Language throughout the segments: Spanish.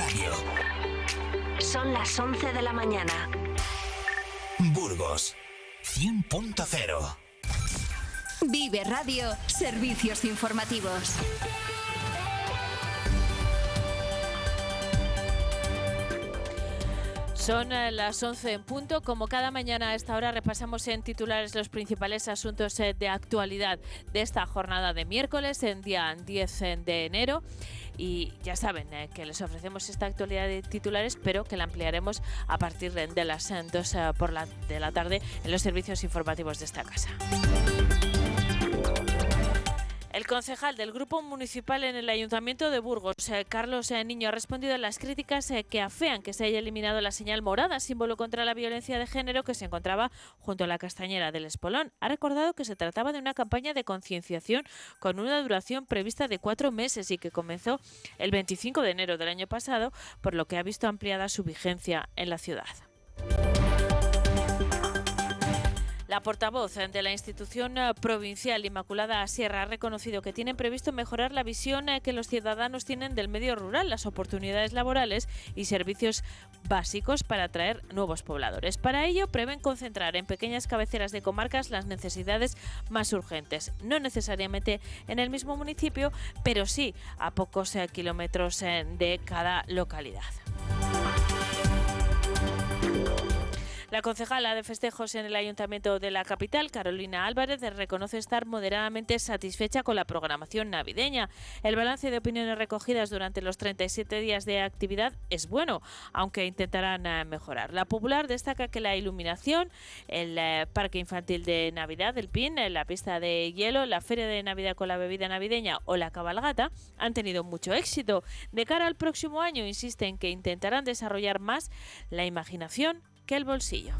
Radio. Son las 11 de la mañana. Burgos 100.0. Vive Radio, servicios informativos. Son eh, las 11 en punto. Como cada mañana a esta hora repasamos en titulares los principales asuntos eh, de actualidad de esta jornada de miércoles, en día 10 eh, de enero. Y ya saben que les ofrecemos esta actualidad de titulares, pero que la ampliaremos a partir de las 2 por la, de la tarde en los servicios informativos de esta casa. El concejal del Grupo Municipal en el Ayuntamiento de Burgos, eh, Carlos eh, Niño, ha respondido a las críticas eh, que afean que se haya eliminado la señal morada, símbolo contra la violencia de género que se encontraba junto a la castañera del Espolón. Ha recordado que se trataba de una campaña de concienciación con una duración prevista de cuatro meses y que comenzó el 25 de enero del año pasado, por lo que ha visto ampliada su vigencia en la ciudad. La portavoz de la institución eh, provincial Inmaculada Sierra ha reconocido que tienen previsto mejorar la visión eh, que los ciudadanos tienen del medio rural, las oportunidades laborales y servicios básicos para atraer nuevos pobladores. Para ello, prevén concentrar en pequeñas cabeceras de comarcas las necesidades más urgentes, no necesariamente en el mismo municipio, pero sí a pocos eh, kilómetros de cada localidad. La concejala de festejos en el Ayuntamiento de la capital, Carolina Álvarez, reconoce estar moderadamente satisfecha con la programación navideña. El balance de opiniones recogidas durante los 37 días de actividad es bueno, aunque intentarán eh, mejorar. La popular destaca que la iluminación, el eh, parque infantil de Navidad, el PIN, eh, la pista de hielo, la feria de Navidad con la bebida navideña o la cabalgata han tenido mucho éxito. De cara al próximo año, insisten que intentarán desarrollar más la imaginación el bolsillo.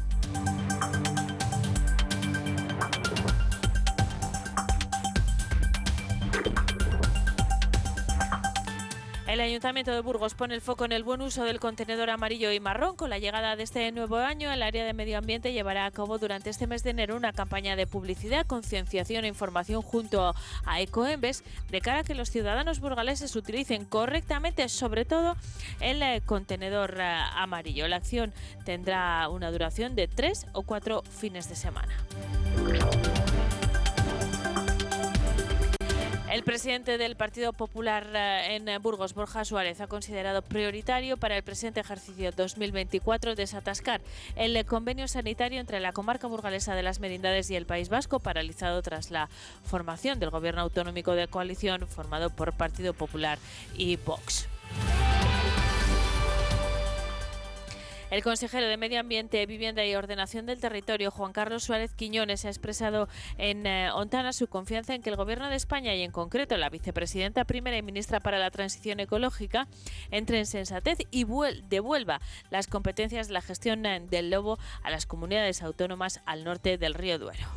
El Ayuntamiento de Burgos pone el foco en el buen uso del contenedor amarillo y marrón. Con la llegada de este nuevo año, el área de medio ambiente llevará a cabo durante este mes de enero una campaña de publicidad, concienciación e información junto a Ecoembes de cara a que los ciudadanos burgaleses utilicen correctamente, sobre todo el eh, contenedor eh, amarillo. La acción tendrá una duración de tres o cuatro fines de semana. El presidente del Partido Popular eh, en Burgos, Borja Suárez, ha considerado prioritario para el presente ejercicio 2024 desatascar el convenio sanitario entre la comarca burgalesa de las Merindades y el País Vasco, paralizado tras la formación del gobierno autonómico de coalición formado por Partido Popular y Vox. El consejero de Medio Ambiente, Vivienda y Ordenación del Territorio, Juan Carlos Suárez Quiñones, ha expresado en eh, Ontana su confianza en que el Gobierno de España y en concreto la vicepresidenta primera y ministra para la Transición Ecológica entre en sensatez y devuelva las competencias de la gestión eh, del lobo a las comunidades autónomas al norte del río Duero.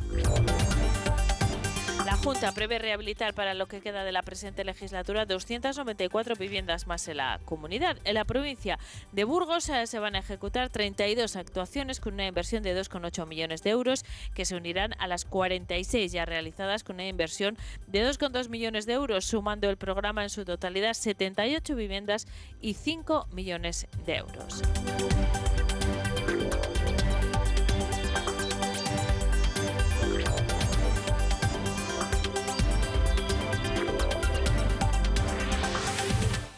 Junta prevé rehabilitar para lo que queda de la presente legislatura 294 viviendas más en la comunidad. En la provincia de Burgos eh, se van a ejecutar 32 actuaciones con una inversión de 2,8 millones de euros que se unirán a las 46 ya realizadas con una inversión de 2,2 millones de euros, sumando el programa en su totalidad 78 viviendas y 5 millones de euros.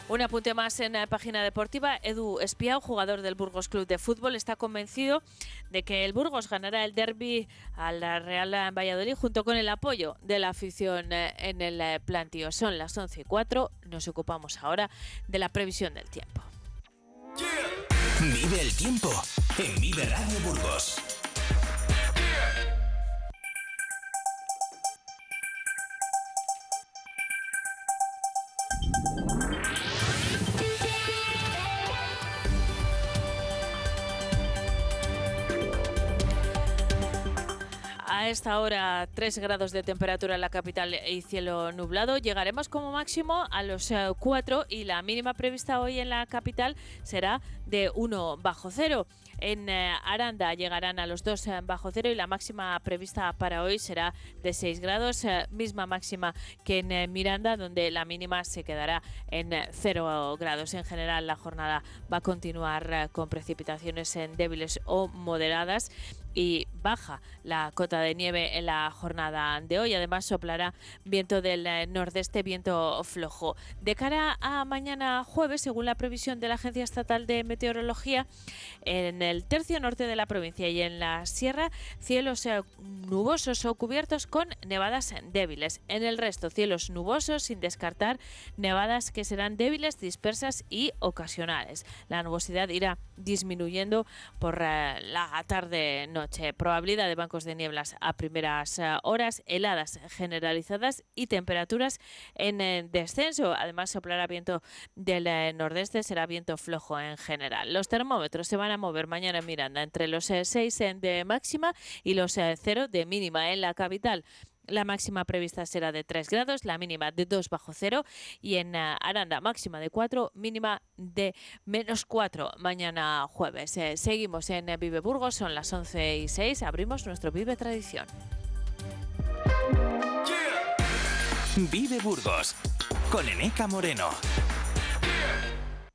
Un apunte más en la página deportiva. Edu Espiao, jugador del Burgos Club de Fútbol, está convencido de que el Burgos ganará el derby a la Real Valladolid junto con el apoyo de la afición eh, en el eh, plantío. Son las 11 y 4. Nos ocupamos ahora de la previsión del tiempo. Vive el tiempo en Vive Radio Burgos. A esta hora 3 grados de temperatura en la capital y cielo nublado. Llegaremos como máximo a los 4 y la mínima prevista hoy en la capital será de 1 bajo cero. En eh, Aranda llegarán a los 2 eh, bajo cero y la máxima prevista para hoy será de 6 grados, eh, misma máxima que en Miranda, donde la mínima se quedará en 0 grados. En general, la jornada va a continuar con precipitaciones en débiles o moderadas y baja la cota de nieve en la jornada de hoy. Además, soplará viento del nordeste, viento flojo. De cara a mañana jueves, según la previsión de la Agencia Estatal de Meteorología, en el tercio norte de la provincia y en la sierra, cielos eh, nubosos o cubiertos con nevadas débiles. En el resto, cielos nubosos sin descartar nevadas que serán débiles, dispersas y ocasionales. La nubosidad irá disminuyendo por eh, la tarde-noche. Probabilidad de bancos de nieblas a primeras eh, horas, heladas generalizadas y temperaturas en descenso. Además, soplará viento del nordeste, será viento flojo en general. Los termómetros se van a mover mañana en Miranda entre los 6 eh, de máxima y los 0 eh, de mínima en la capital. La máxima prevista será de 3 grados, la mínima de 2 bajo cero y en eh, Aranda máxima de 4, mínima de menos 4 mañana jueves. seguimos en Vive Burgos, son las 11 y 6, abrimos nuestro Vive Tradición. Vive Burgos con Eneca Moreno.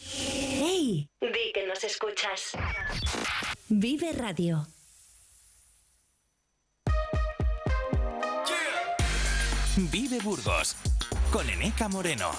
¡Hey! Di que nos escuchas. Vive Radio. Vive Burgos con Eneca Moreno.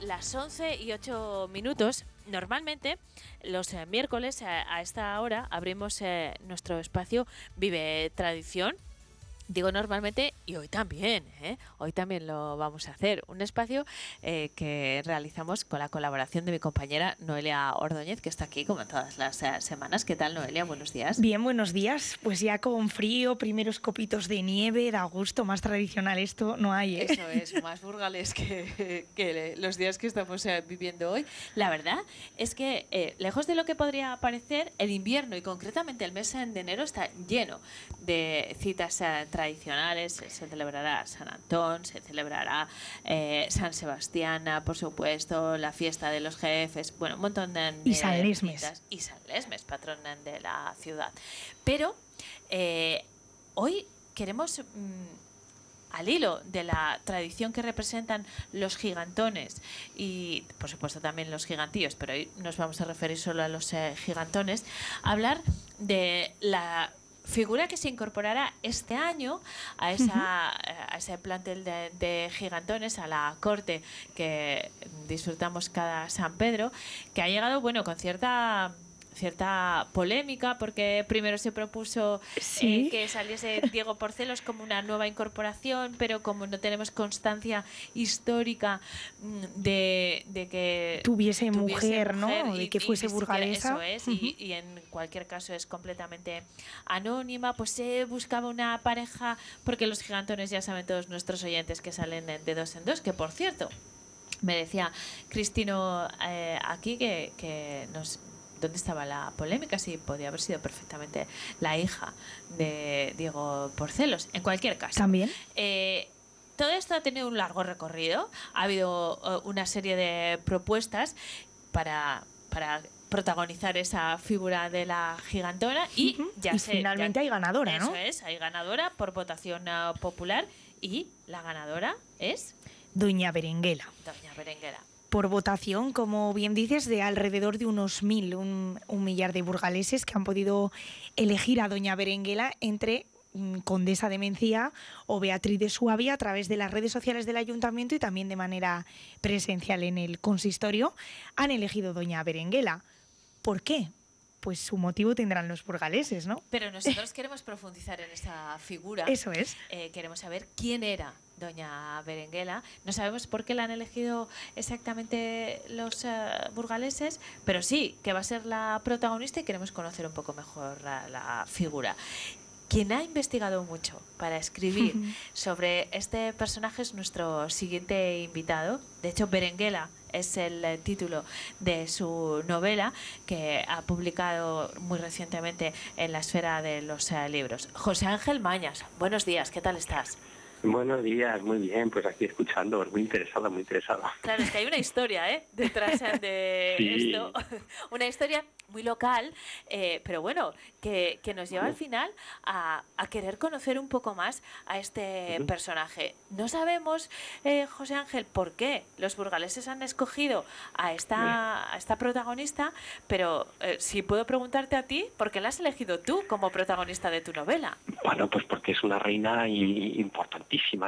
Las 11 y 8 minutos. Normalmente, los eh, miércoles a, esta hora abrimos eh, nuestro espacio Vive Tradición Digo normalmente y hoy también, ¿eh? hoy también lo vamos a hacer. Un espacio eh, que realizamos con la colaboración de mi compañera Noelia Ordóñez, que está aquí como todas las eh, semanas. ¿Qué tal, Noelia? Buenos días. Bien, buenos días. Pues ya con frío, primeros copitos de nieve, da gusto, más tradicional esto no hay. ¿eh? Eso es, más burgales que, que los días que estamos viviendo hoy. La verdad es que, lejos de lo que podría parecer, el invierno y concretamente el mes de enero está lleno de citas tradicionales tradicionales, se celebrará San Antón, se celebrará eh, San Sebastián, por supuesto, la fiesta de los jefes, bueno, un montón de... Y San Lesmes. Y San Lesmes, patrón de la ciudad. Pero eh, hoy queremos... Mm, al hilo de la tradición que representan los gigantones y por supuesto también los gigantíos, pero hoy nos vamos a referir solo a los eh, gigantones, hablar de la figura que se incorporará este año a, esa, a ese plantel de, gigantones, a la corte que disfrutamos cada San Pedro, que ha llegado, bueno, con cierta cierta polémica porque primero se propuso Sí. eh, que saliese Diego Porcelos como una nueva incorporación, pero como no tenemos constancia histórica mm, de, de que Tuviese mujer, ¿no? De que y fuese burgalesa. Eso es, y, y en cualquier caso es completamente anónima, pues se buscaba una pareja, porque los gigantones ya saben todos nuestros oyentes que salen en- de dos en dos, que por cierto, me decía Cristino eh, aquí que, que nos dónde estaba la polémica, si podía haber sido perfectamente la hija de Diego Porcelos. En cualquier caso, También. eh, todo esto ha tenido un largo recorrido. Ha habido eh, una serie de propuestas para, para protagonizar esa figura de la gigantona y ya y finalmente ya- hay ganadora, ¿no? Eso es, hay ganadora por votación eh, popular y la ganadora es Doña Berenguela. Doña Berenguera. Por votación, como bien dices, de alrededor de unos mil, un, un millar de burgaleses que han podido elegir a Doña Berenguela entre mm, Condesa de Mencía o Beatriz de Suabia a través de las redes sociales del ayuntamiento y también de manera presencial en el consistorio, han elegido Doña Berenguela. ¿Por qué? Pues su motivo tendrán los burgaleses, ¿no? Pero nosotros queremos profundizar en esa figura. Eso es. Eh, queremos saber quién era doña Berenguela. No sabemos por qué la han elegido exactamente los eh, burgaleses, pero sí que va a ser la protagonista y queremos conocer un poco mejor la, la figura. Quien ha investigado mucho para escribir sobre este personaje es nuestro siguiente invitado. De hecho, Berenguela es el título de su novela que ha publicado muy recientemente en la esfera de los eh, libros. José Ángel Mañas, buenos días, ¿qué tal estás? Buenos días, muy bien, pues aquí escuchando, muy interesada, muy interesada. Claro, es que hay una historia ¿eh? detrás de Sí. esto. Una historia muy local, eh, pero bueno, que, que nos lleva al final a, a querer conocer un poco más a este personaje. No sabemos, eh, José Ángel, por qué los burgaleses han escogido a esta, a esta protagonista, pero eh, si puedo preguntarte a ti, ¿por qué la has elegido tú como protagonista de tu novela? Bueno, pues porque es una reina i-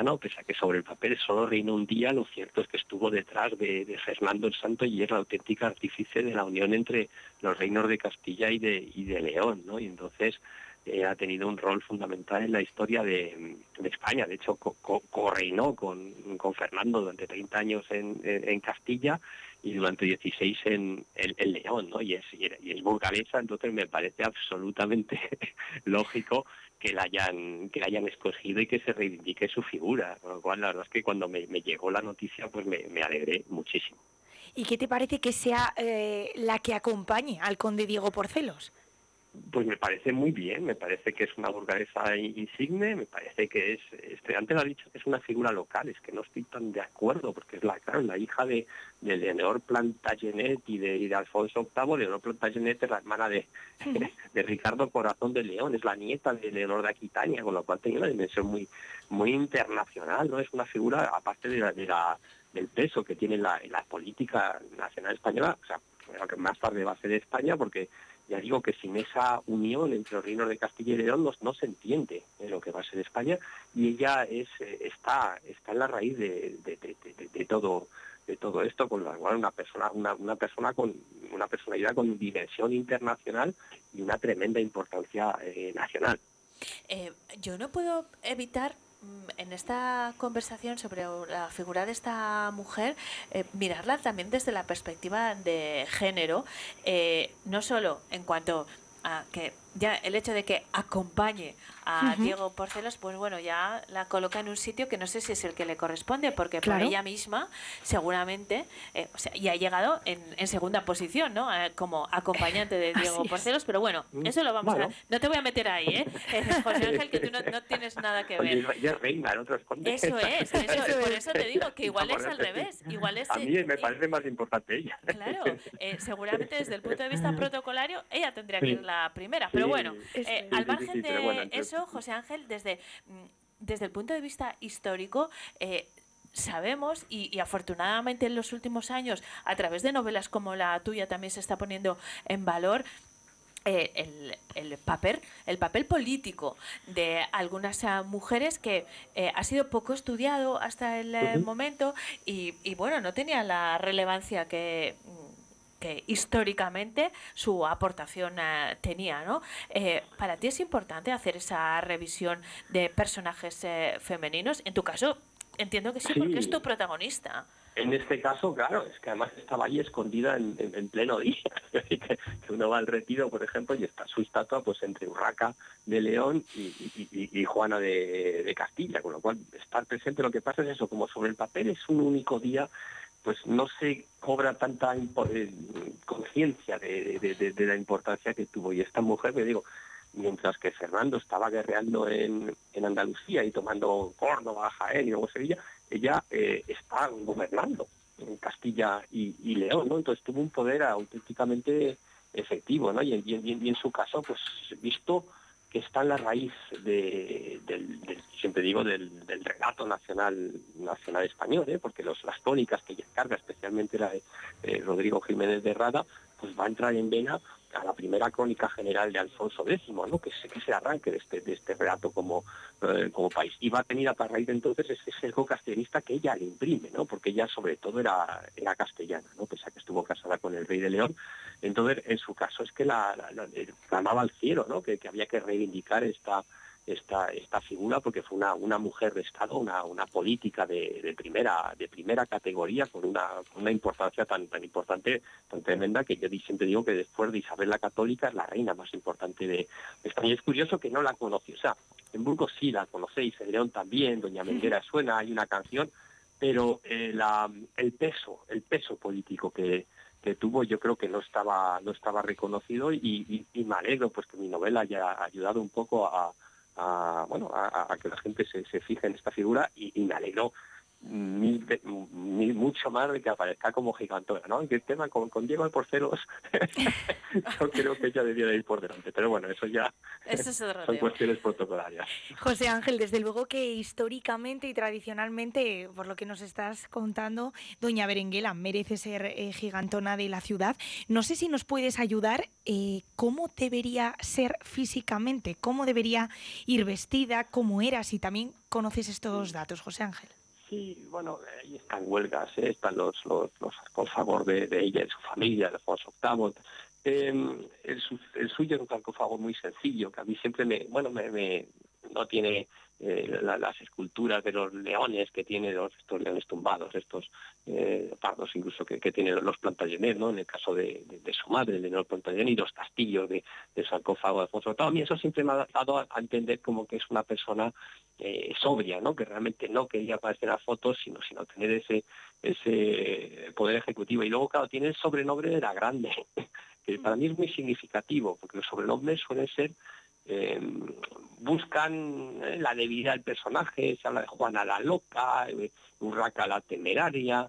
¿no? Pese a que sobre el papel solo reinó un día, lo cierto es que estuvo detrás de, Fernando el Santo y es la auténtica artífice de la unión entre los reinos de Castilla y de, León. Y entonces eh, ha tenido un rol fundamental en la historia de, España. De hecho, co- co- correinó con, Fernando durante 30 años en Castilla y durante 16 en, en- en León, ¿no? Y es, y y es burgalesa, entonces me parece absolutamente lógico que la hayan que la hayan escogido y que se reivindique su figura. Con lo cual, la verdad es que cuando me, me llegó la noticia, pues me, me alegré muchísimo. ¿Y qué te parece que sea eh, la que acompañe al conde Diego Porcelos? Pues me parece muy bien, me parece que es una burgalesa in- insigne, me parece que es, este, antes lo ha dicho que es una figura local, es que no estoy tan de acuerdo, porque es la, claro, la hija de, de Leonor Plantagenet y de, y de Alfonso VIII, Leonor Plantagenet es la hermana de, de Ricardo Corazón de León, es la nieta de Leonor de Aquitania, con lo cual tiene una dimensión muy, muy internacional, ¿no? Es una figura, aparte de la, de la- del peso que tiene en la, la política nacional española, o sea, que más tarde va a ser España, porque ya digo que sin esa unión entre los reinos de Castilla y León no, no se entiende eh, lo que va a ser España y ella es eh, está está en la raíz de, de- todo de todo esto con la cual una persona una, una persona con una personalidad con dimensión internacional y una tremenda importancia eh, nacional. Yo no puedo evitar en esta conversación sobre la figura de esta mujer eh, mirarla también desde la perspectiva de género, eh, no solo en cuanto a que ya el hecho de que acompañe a. Diego Porcelos, pues bueno, ya la coloca en un sitio que no sé si es el que le corresponde, porque Claro. por ella misma seguramente, eh, o sea, y ha llegado en, en segunda posición, ¿no? Eh, como acompañante de Diego Así es. Porcelos, pero bueno, Mm, eso lo vamos a... bueno. No te voy a meter ahí, ¿eh? Eh, José Ángel, que tú no, no tienes nada que Oye, ver. ella es reina, es conde. Eso es, eso, Eso por es. eso te digo que igual es al revés. Igual es, a mí me parece más importante ella Claro, eh, seguramente desde el punto de vista protocolario ella tendría que Sí. ir la primera, pero Sí. bueno, eh, al margen de pero eso, José Ángel, desde, mm, desde el punto de vista histórico, eh, sabemos y, y afortunadamente en los últimos años, a través de novelas como la tuya también se está poniendo en valor eh, el, el papel el papel político de algunas ah, mujeres que eh, ha sido poco estudiado hasta el momento y, y, bueno no tenía la relevancia que mm, que históricamente su aportación eh, tenía, ¿no? Eh, ¿Para ti es importante hacer esa revisión de personajes eh, femeninos? En tu caso, entiendo que sí, porque es tu protagonista. En este caso, claro, es que además estaba ahí escondida en, pleno día. que, uno va al retiro, por ejemplo, y está su estatua pues entre Urraca de León y, Juana de, de, Castilla, con lo cual estar presente. Lo que pasa es eso, como sobre el papel es un único día, pues no se cobra tanta eh, conciencia de, la importancia que tuvo. Y esta mujer, me digo, mientras que Fernando estaba guerreando en, Andalucía y tomando Córdoba, Jaén y luego Sevilla, ella eh, está gobernando en Castilla y, León, ¿no? Entonces tuvo un poder auténticamente efectivo, ¿no? Y, y en su caso, pues visto que está en la raíz del, siempre digo, del, relato nacional español, ¿eh? porque las tónicas que ella carga, especialmente la de eh, Rodrigo Jiménez de Rada, pues va a entrar en vena a la primera crónica general de Alfonso X, ¿no? que, se, que arranque de este, de este relato como, eh, como país. Y va a tener a raíz de entonces ese sesgo castellanista que ella le imprime, ¿no? porque ella sobre todo era, era castellana, ¿no? pese a que estuvo casada con el rey de León. Entonces, en su caso es que la, clamaba al cielo, ¿no? que había que reivindicar esta esta, esta figura porque fue una, una mujer de Estado, una, una política de, primera, de primera categoría con una, una importancia tan, tan importante, tan tremenda que yo siempre digo que después de Isabel la Católica es la reina más importante de España. Y es curioso que no la conocí, o sea, en Burgos sí la conocéis, en León también, Doña Menguera suena, hay una canción, pero eh, la, el peso, el peso político que, que tuvo yo creo que no estaba no estaba reconocido y, y, me alegro pues que mi novela haya ayudado un poco a, a, bueno, a, que la gente se, se, fije en esta figura y, y me alegró mucho más de que aparezca como gigantona, ¿no? Aunque el tema con, con Diego Porceros, yo creo que ella debiera ir por delante, pero bueno, eso ya son cuestiones protocolarias. José Ángel, desde luego que históricamente y tradicionalmente, por lo que nos estás contando, Doña Berenguela merece ser eh, gigantona de la ciudad. No sé si nos puedes ayudar, eh, ¿cómo debería ser físicamente? ¿Cómo debería ir vestida? ¿Cómo era? Si también conoces estos datos, José Ángel. Sí, bueno, ahí están huelgas, ¿eh? están los, los, los con favor de, ella y su familia, de Alfonso VIII. Eh, el, suyo es un sarcófago muy sencillo, que a mí siempre me, bueno, me, no tiene eh, las esculturas de los leones que tiene los, estos leones tumbados, estos eh, pardos incluso que, que tienen los Plantagenet, ¿no? En el caso de, su madre, el Leonor Plantagenet, y los castillos de, de sarcófago de Alfonso A mí eso siempre me ha dado a entender como que es una persona eh, sobria, ¿no? Que realmente no quería aparecer a fotos, sino, sino tener ese, ese poder ejecutivo. Y luego, claro, tiene el sobrenombre de la grande, que para mí es muy significativo, porque los sobrenombres suelen ser eh, buscan eh, la debilidad del personaje, se habla de Juana la Loca, eh, Urraca la Temeraria,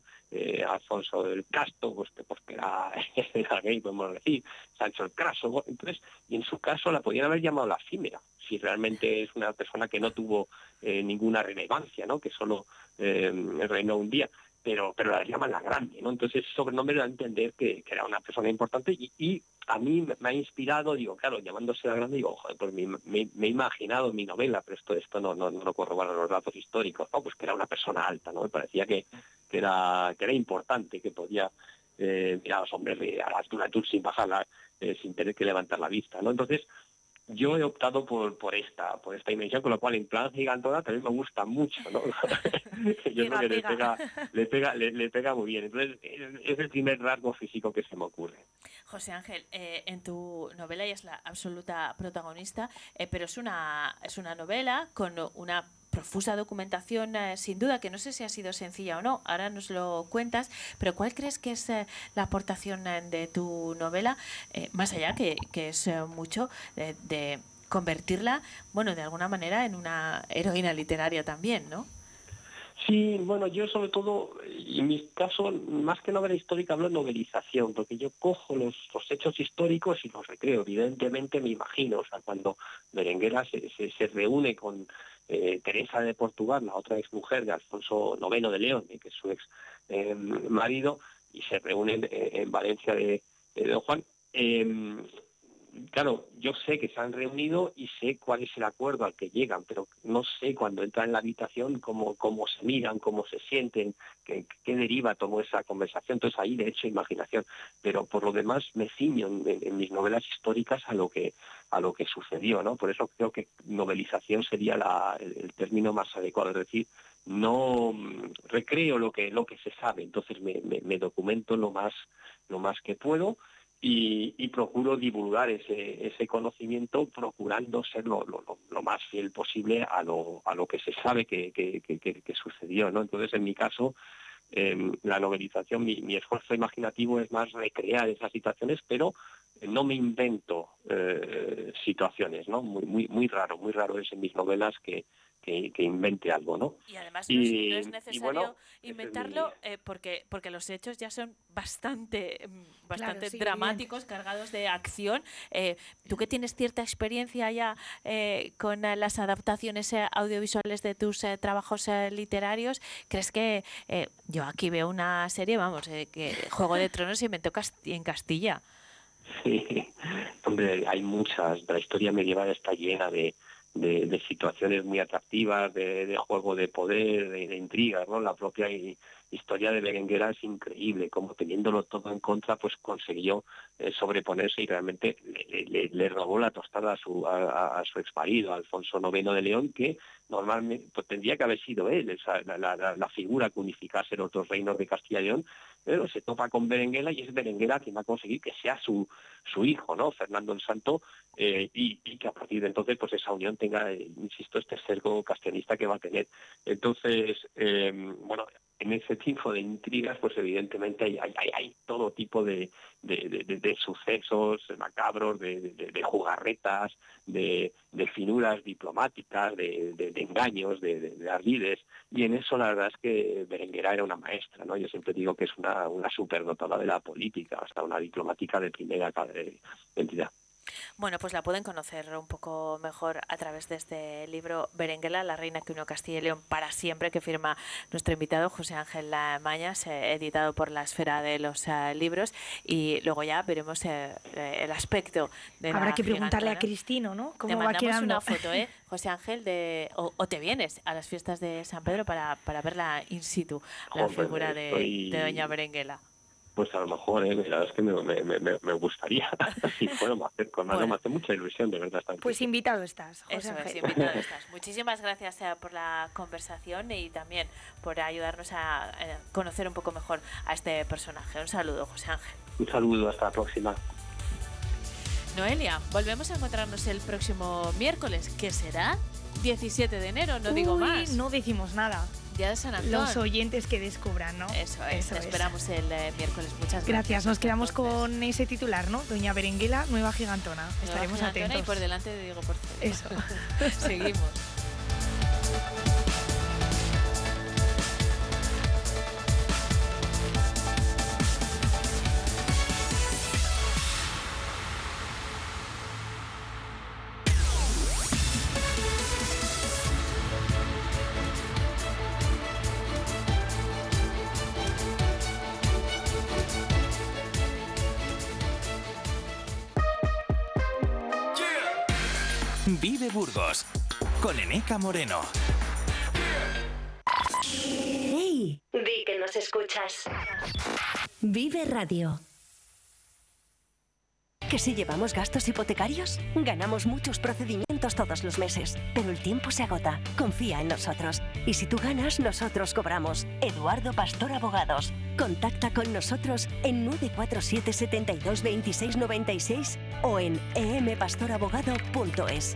Alfonso del Casto, pues, pues que era, era, gay, podemos decir, Sancho el Craso, entonces, y en su caso la podían haber llamado la Fímera, si realmente es una persona que no tuvo ninguna relevancia, que solo reinó un día pero pero la llaman la grande, ¿no? Entonces ese sobrenombre da a entender que, era una persona importante y, a mí me ha inspirado, digo, claro, llamándose la grande, digo, joder, pues me, he imaginado mi novela, pero esto esto no, no, no corroboran los datos históricos, ¿no? Pues que era una persona alta, ¿no? Me parecía que, que era que era importante, que podía eh, mirar a los hombres a la altura sin bajarla, eh, sin tener que levantar la vista, ¿no? Entonces, yo he optado por, por esta por esta dimensión, con lo cual en plan gigantona también me gusta mucho, ¿no? yo creo que le pega, le pega, le, pega muy bien. Entonces, es el primer rasgo físico que se me ocurre. José Ángel, eh, en tu novela ella es la absoluta protagonista, eh, pero es una, es una novela con una profusa documentación, eh, sin duda, que no sé si ha sido sencilla o no, ahora nos lo cuentas, pero ¿cuál crees que es eh, la aportación eh, de tu novela, más allá que, que es mucho, de, convertirla, bueno, de alguna manera en una heroína literaria también, ¿no? Sí, bueno, yo sobre todo, en mi caso, más que novela histórica, hablo de novelización, porque yo cojo los, los hechos históricos y los recreo. Evidentemente me imagino, o sea, cuando Berenguera se, se, se reúne con eh, Teresa de Portugal, la otra ex mujer de Alfonso IX de León, que es su ex eh, marido, y se reúnen eh, en Valencia de, Don Juan. Claro, yo sé que se han reunido y sé cuál es el acuerdo al que llegan, pero no sé cuando entran en la habitación cómo, cómo se miran, cómo se sienten, qué, qué deriva tomó esa conversación. Entonces ahí de hecho imaginación, pero por lo demás me ciño en, mis novelas históricas a lo que a lo que sucedió, ¿no? Por eso creo que novelización sería el, término más adecuado, es decir, no mm, recreo lo que lo que se sabe, entonces me, me, me documento lo más lo más que puedo y, procuro divulgar ese, conocimiento procurando ser lo, más fiel posible a lo, a lo que se sabe que, que, sucedió. ¿no? Entonces, en mi caso, em, la novelización, mi, esfuerzo imaginativo es más recrear esas situaciones, pero no me invento eh, situaciones, ¿no? Muy, muy, muy raro, muy raro es en mis novelas que, que, invente algo, ¿no? Y además no, es, necesario inventarlo eh, porque, porque los hechos ya son bastante, mm, bastante dramáticos, cargados de acción. Eh, tú que tienes cierta experiencia ya eh, con las adaptaciones audiovisuales de tus trabajos literarios, ¿crees que yo aquí veo una serie, vamos, que Juego de Tronos se inventó en Castilla? Sí, hombre, hay muchas. La historia medieval está llena de, de, situaciones muy atractivas, de, juego de poder, de, intrigas, ¿no? La propia historia de Berenguera es increíble, como teniéndolo todo en contra, pues consiguió eh, sobreponerse y realmente le, robó la tostada a su, a, su ex marido, Alfonso IX de León, que normalmente pues, tendría que haber sido él, esa, la, figura que unificase los dos reinos de Castilla y León, pero se topa con Berenguela y es Berenguela quien va a conseguir que sea su, su hijo, ¿no? Fernando el Santo, eh, y, que a partir de entonces pues esa unión tenga, eh, insisto, este cerco castellanista que va a tener. Entonces, bueno, en ese tipo de intrigas, pues evidentemente hay, hay, hay todo tipo de, de, sucesos macabros, de, jugarretas, de, finuras diplomáticas, de, engaños, de, ardides, y en eso la verdad es que Berenguera era una maestra, ¿no? Yo siempre digo que es una, una superdotada de la política, hasta una diplomática de primera entidad. Bueno, pues la pueden conocer un poco mejor a través de este libro Berenguela, la reina que unió Castilla y León para siempre, que firma nuestro invitado José Ángel Mañas, eh, editado por la esfera de los eh, libros. Y luego ya veremos eh, el aspecto de Habrá que preguntarle a Cristino, ¿no? ¿Cómo te va quedando? una foto, ¿eh? José Ángel, de, o, te vienes a las fiestas de San Pedro para, para verla in situ, la figura de, de Doña Berenguela. Pues a lo mejor, ¿eh? la verdad es que me, me, me, me gustaría. si fuera, hacer, con bueno. me hace mucha ilusión, de verdad. Estar pues invitado estás, José Eso es, invitado estás. Muchísimas gracias eh, por la conversación y también por ayudarnos a eh, conocer un poco mejor a este personaje. Un saludo, José Ángel. Un saludo, hasta la próxima. Noelia, volvemos a encontrarnos el próximo miércoles, que será 17 de enero, no digo más. No decimos nada. Día de San Antón. Los oyentes que descubran, ¿no? Eso es. esperamos el eh, miércoles. Muchas gracias. Gracias. Nos quedamos con ese titular, ¿no? Doña Berenguela, nueva gigantona. Estaremos atentos. Y por delante de Diego Porcel. Eso. Seguimos. con Eneca Moreno. ¡Hey! Di que nos escuchas. Vive Radio. ¿Que si llevamos gastos hipotecarios? Ganamos muchos procedimientos todos los meses, pero el tiempo se agota. Confía en nosotros. Y si tú ganas, nosotros cobramos. Eduardo Pastor Abogados. Contacta con nosotros en 947 72 26 96 o en empastorabogado.es.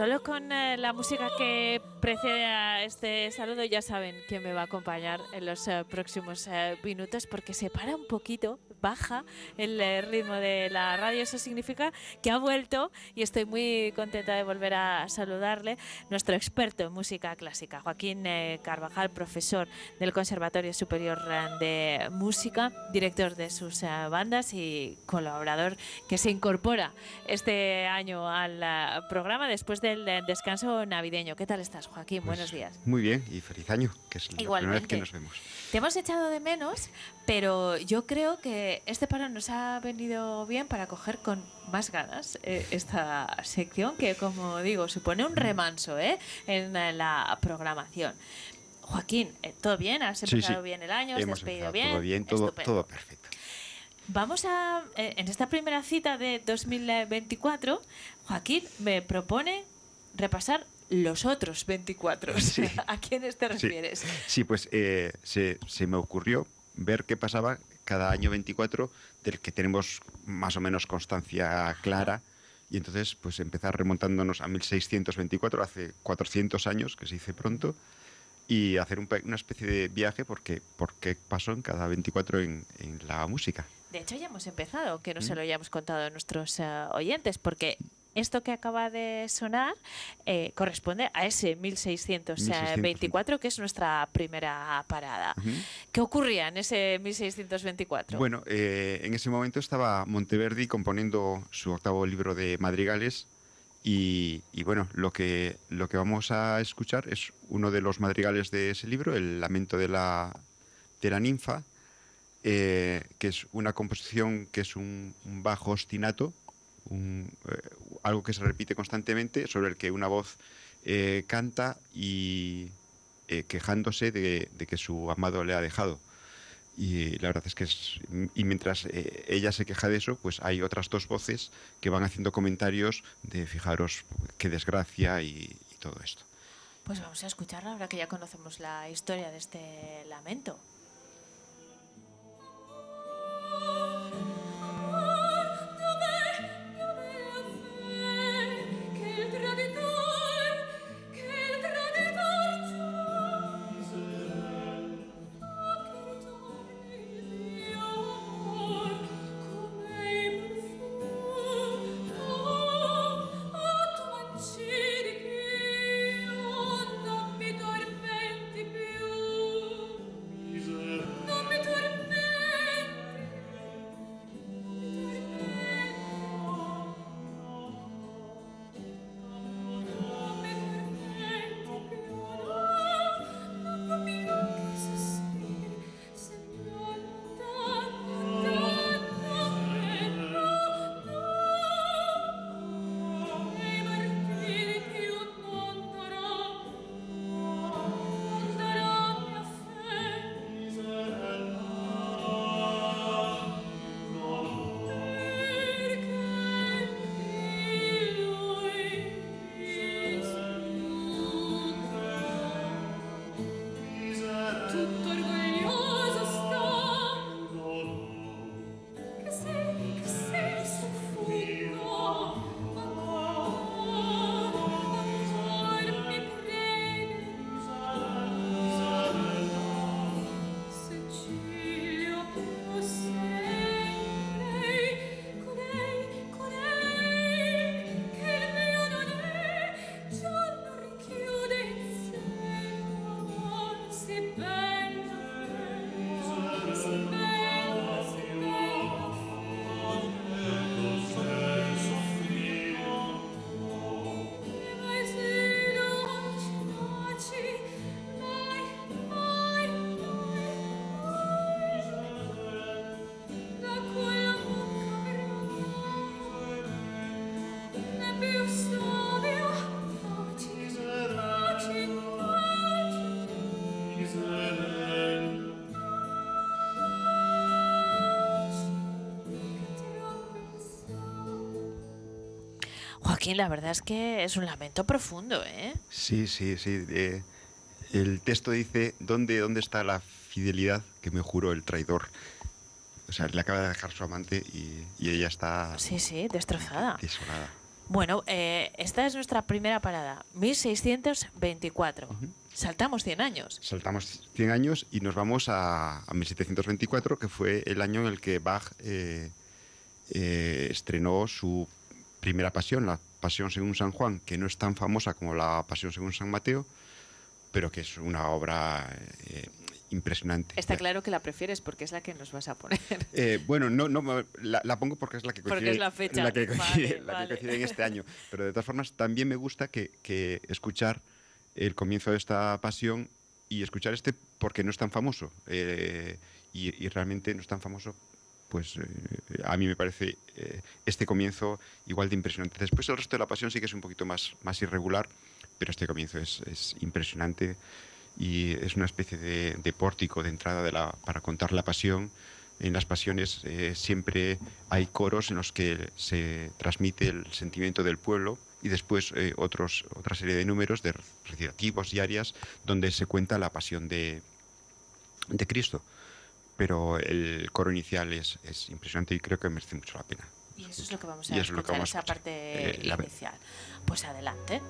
Solo con eh, la música que precede a este saludo ya saben quién me va a acompañar en los eh, próximos eh, minutos porque se para un poquito, baja el eh, ritmo de la radio. Eso significa que ha vuelto y estoy muy contenta de volver a saludarle. Nuestro experto en música clásica, Joaquín eh, Carvajal, profesor del Conservatorio Superior de Música, director de sus bandas y colaborador que se incorpora este año al programa después del descanso navideño. ¿Qué tal estás, Joaquín? Buenos días. Muy bien y feliz año, que es la primera vez que nos vemos. Te hemos echado de menos, pero yo creo que este paro nos ha venido bien para coger con más ganas eh, esta sección que, como digo, supone un remanso ¿eh? en la programación. Joaquín, eh, ¿todo bien? ¿Has empezado sí. bien el año? ¿Has Hemos despedido bien? todo bien, todo, perfecto. Vamos a, eh, en esta primera cita de 2024, Joaquín me propone repasar los otros 24. Sí. ¿A quiénes te Sí. refieres? Sí, pues eh, se, se me ocurrió ver qué pasaba cada año 24 del que tenemos más o menos constancia clara y entonces pues empezar remontándonos a 1624, hace 400 años, que se dice pronto, y hacer un una especie de viaje porque, porque pasó en cada 24 en, en la música. De hecho, ya hemos empezado, que no Mm. se lo hayamos contado a nuestros eh, oyentes, porque esto que acaba de sonar eh, corresponde a ese 1624, que es nuestra primera parada. Ujú. ¿Qué ocurría en ese 1624? Bueno, eh, en ese momento estaba Monteverdi componiendo su octavo libro de madrigales y, y bueno, lo que, lo que vamos a escuchar es uno de los madrigales de ese libro, El lamento de la, de la ninfa, eh, que es una composición que es un, un bajo ostinato, un, eh, algo que se repite constantemente, sobre el que una voz eh, canta y eh, quejándose de, de que su amado le ha dejado. Y la verdad es que es. Y mientras eh, ella se queja de eso, pues hay otras dos voces que van haciendo comentarios de fijaros qué desgracia y, y todo esto. Pues vamos a escucharla ahora que ya conocemos la historia de este lamento. Joaquín, la verdad es que es un lamento profundo, ¿eh? Sí, sí, sí. eh, el texto dice, ¿dónde, ¿dónde está la fidelidad que me juró el traidor? O sea, le acaba de dejar su amante y, y ella está Sí, sí, destrozada. desolada. Bueno, eh, esta es nuestra primera parada, 1624. Saltamos 100 años. Saltamos 100 años y nos vamos a, a 1724, que fue el año en el que Bach eh, eh, estrenó su primera pasión, la Pasión según San Juan, que no es tan famosa como la Pasión según San Mateo, pero que es una obra eh, impresionante. Está claro que la prefieres porque es la que nos vas a poner. Eh, bueno, no, no la, la pongo porque es la que Porque coincide, es la fecha. la que coincide, Vale, la que coincide en este año. Pero de todas formas, también me gusta que, que escuchar el comienzo de esta pasión y escuchar este porque no es tan famoso. eh, y, y realmente no es tan famoso, pues eh, a mí me parece eh, este comienzo igual de impresionante. Después el resto de la pasión sí que es un poquito más, más irregular, pero este comienzo es, es impresionante y es una especie de, pórtico de entrada para contar la pasión. En las pasiones eh, siempre hay coros en los que se transmite el sentimiento del pueblo y después otros, otra serie de números de recitativos y arias donde se cuenta la pasión de, de Cristo. Pero el coro inicial es, es impresionante y creo que merece mucho la pena. Y eso es lo que vamos a eso es lo que escuchar, vamos a esa escuchar. parte Eh, inicial. Pues adelante.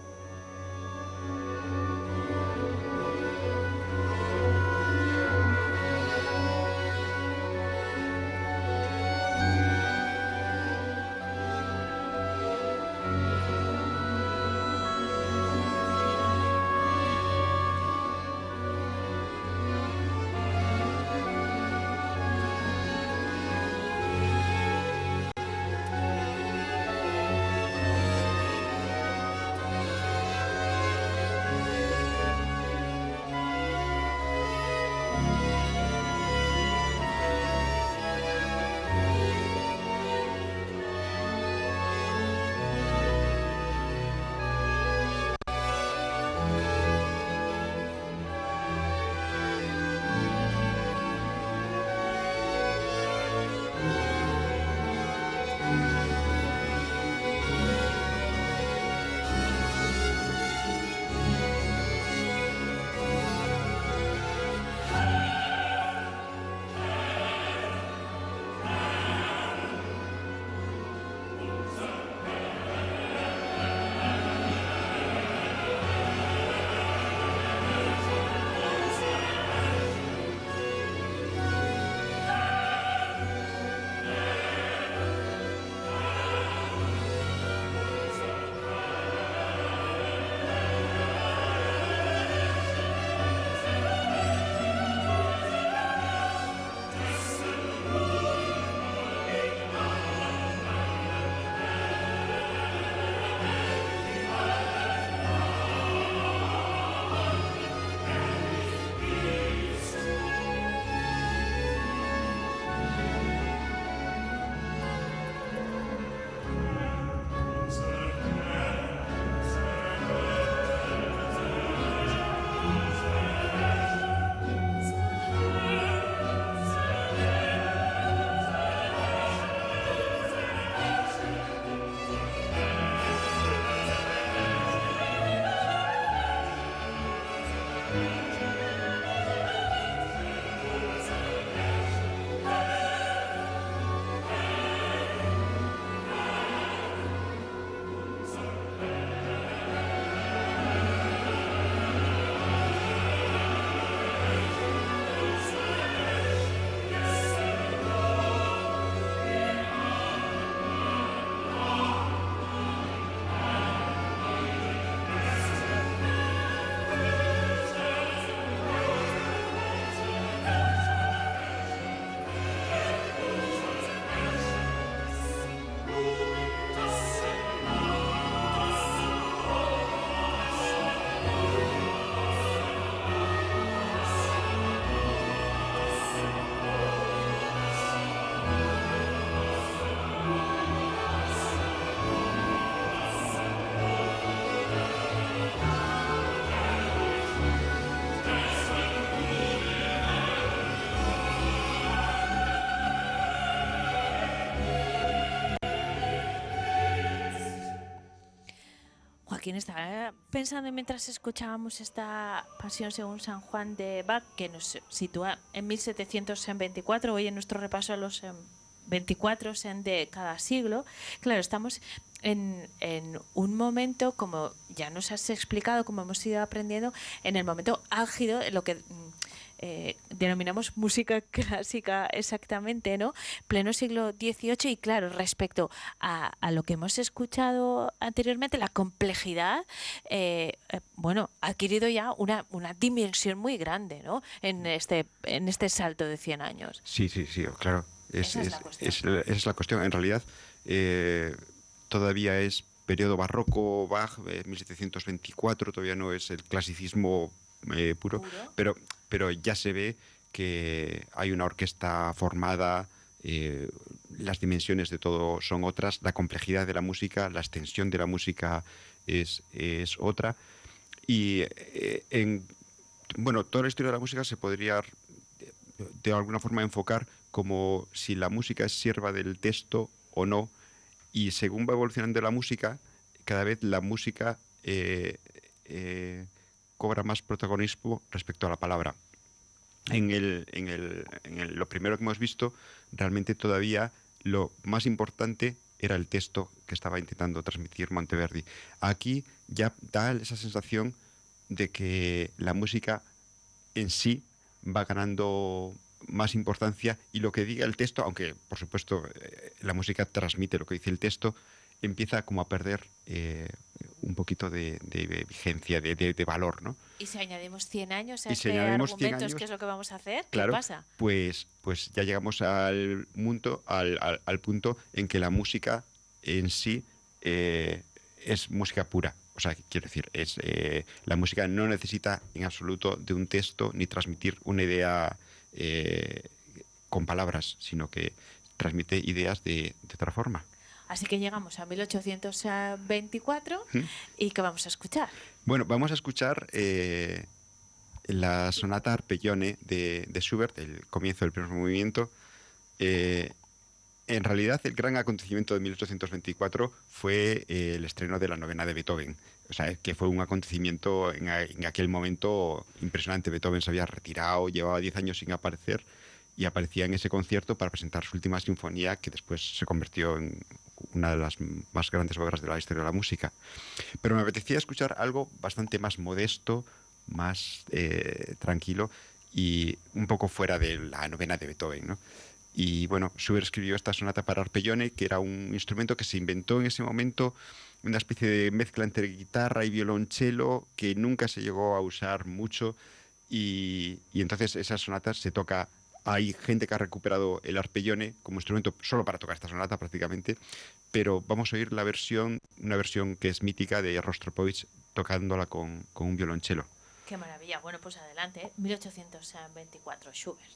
Estaba eh, pensando mientras escuchábamos esta Pasión según San Juan de Bach, que nos sitúa en 1724, hoy en nuestro repaso a los em, 24 sean de cada siglo. Claro, estamos en, en un momento, como ya nos has explicado, como hemos ido aprendiendo, en el momento álgido, en lo que mm, eh, denominamos música clásica exactamente, ¿no? Pleno siglo XVIII y claro, respecto a, a lo que hemos escuchado anteriormente, la complejidad, eh, eh, bueno, ha adquirido ya una, una dimensión muy grande, ¿no? En este, en este salto de 100 años. Sí, sí, sí, claro. Es, Esa es la cuestión. es la- esa es la cuestión. En realidad, todavía es periodo barroco, Bach, eh, 1724, todavía no es el clasicismo eh, puro, pero, pero ya se ve que hay una orquesta formada, eh, las dimensiones de todo son otras, la complejidad de la música, la extensión de la música es, es otra. Y eh, en bueno, toda la historia de la música se podría de- de alguna forma enfocar como si la música es sierva del texto o no. Y según va evolucionando la música, cada vez la música eh, eh, cobra más protagonismo respecto a la palabra. En, el, en, el- en el- lo primero que hemos visto, realmente todavía lo más importante era el texto que estaba intentando transmitir Monteverdi. Aquí ya da esa sensación de que la música en sí va ganando más importancia y lo que diga el texto, aunque por supuesto eh, la música transmite lo que dice el texto, empieza como a perder eh, un poquito de, de vigencia, de, de- de valor, ¿no? Y si añadimos 100 años a Y si este añadimos 100 argumentos, años, ¿qué es lo que vamos a hacer? Claro, ¿Qué pasa? pues, pues ya llegamos al, mundo, al, al- al punto en que la música en sí eh, es música pura. O sea, quiero decir, es, eh, la música no necesita en absoluto de un texto ni transmitir una idea eh, con palabras, sino que transmite ideas de, de otra forma. Así que llegamos a 1824 ¿Mm? y ¿qué vamos a escuchar? Bueno, vamos a escuchar eh, la sonata Arpeggione de, de Schubert, el comienzo del primer movimiento. Eh, en realidad, el gran acontecimiento de 1824 fue eh, el estreno de la novena de Beethoven. O sea, que fue un acontecimiento en, a- en aquel momento impresionante. Beethoven se había retirado, llevaba 10 años sin aparecer y aparecía en ese concierto para presentar su última sinfonía, que después se convirtió en una de las más grandes obras de la historia de la música. Pero me apetecía escuchar algo bastante más modesto, más eh, tranquilo y un poco fuera de la novena de Beethoven, ¿no? Y bueno, Schubert escribió esta sonata para arpeggione, que era un instrumento que se inventó en ese momento, una especie de mezcla entre guitarra y violonchelo, que nunca se llegó a usar mucho. Y, y entonces esa sonata se toca. Hay gente que ha recuperado el arpeggione como instrumento solo para tocar esta sonata prácticamente, pero vamos a oír la versión, una versión que es mítica de Rostropovich tocándola con, un violonchelo. Qué maravilla. Bueno, pues adelante. ¿eh? 1824, Schubert.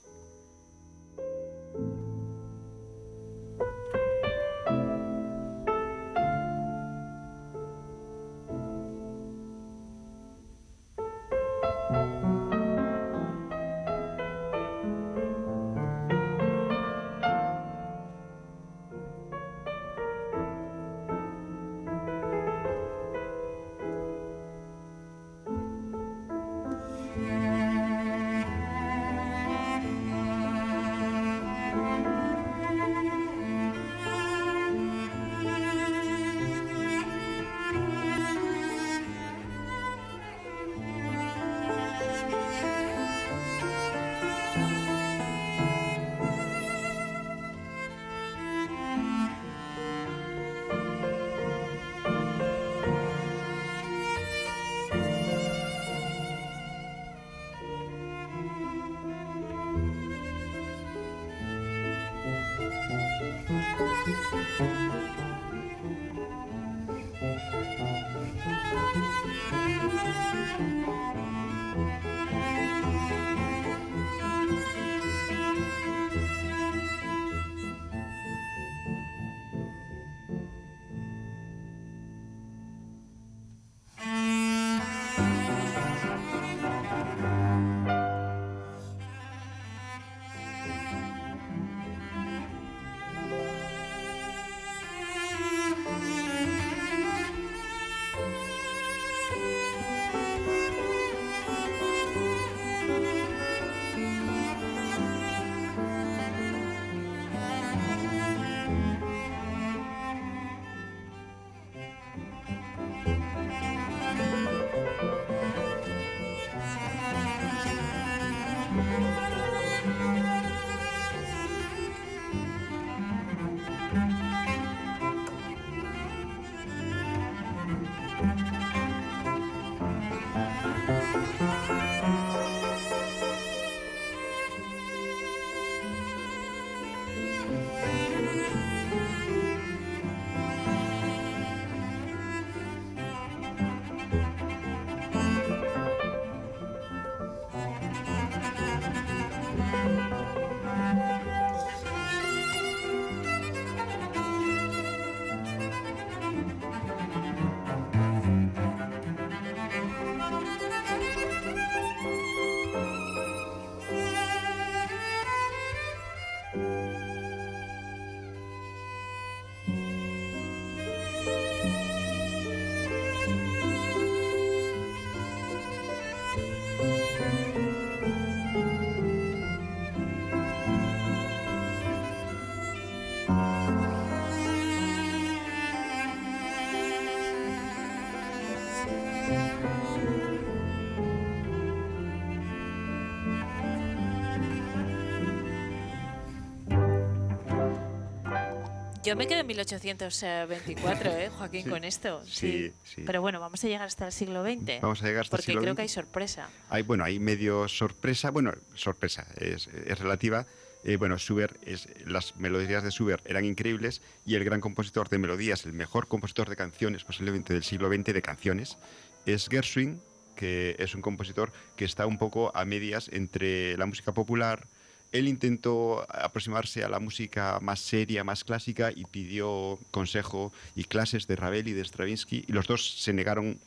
Yo me quedo en 1824, ¿eh, Joaquín, Sí, con esto. sí, sí. Pero bueno, vamos a llegar hasta el siglo XX. Vamos a llegar hasta el Porque siglo creo XX. que hay sorpresa. Hay, bueno, hay medio sorpresa, bueno, sorpresa, es, es relativa. Eh, bueno, Schubert, es, las melodías de Schubert eran increíbles y el gran compositor de melodías, el mejor compositor de canciones posiblemente del siglo XX de canciones, es Gershwin, que es un compositor que está un poco a medias entre la música popular. Él intentó aproximarse a la música más seria, más clásica y pidió consejo y clases de Ravel y de Stravinsky y los dos se negaron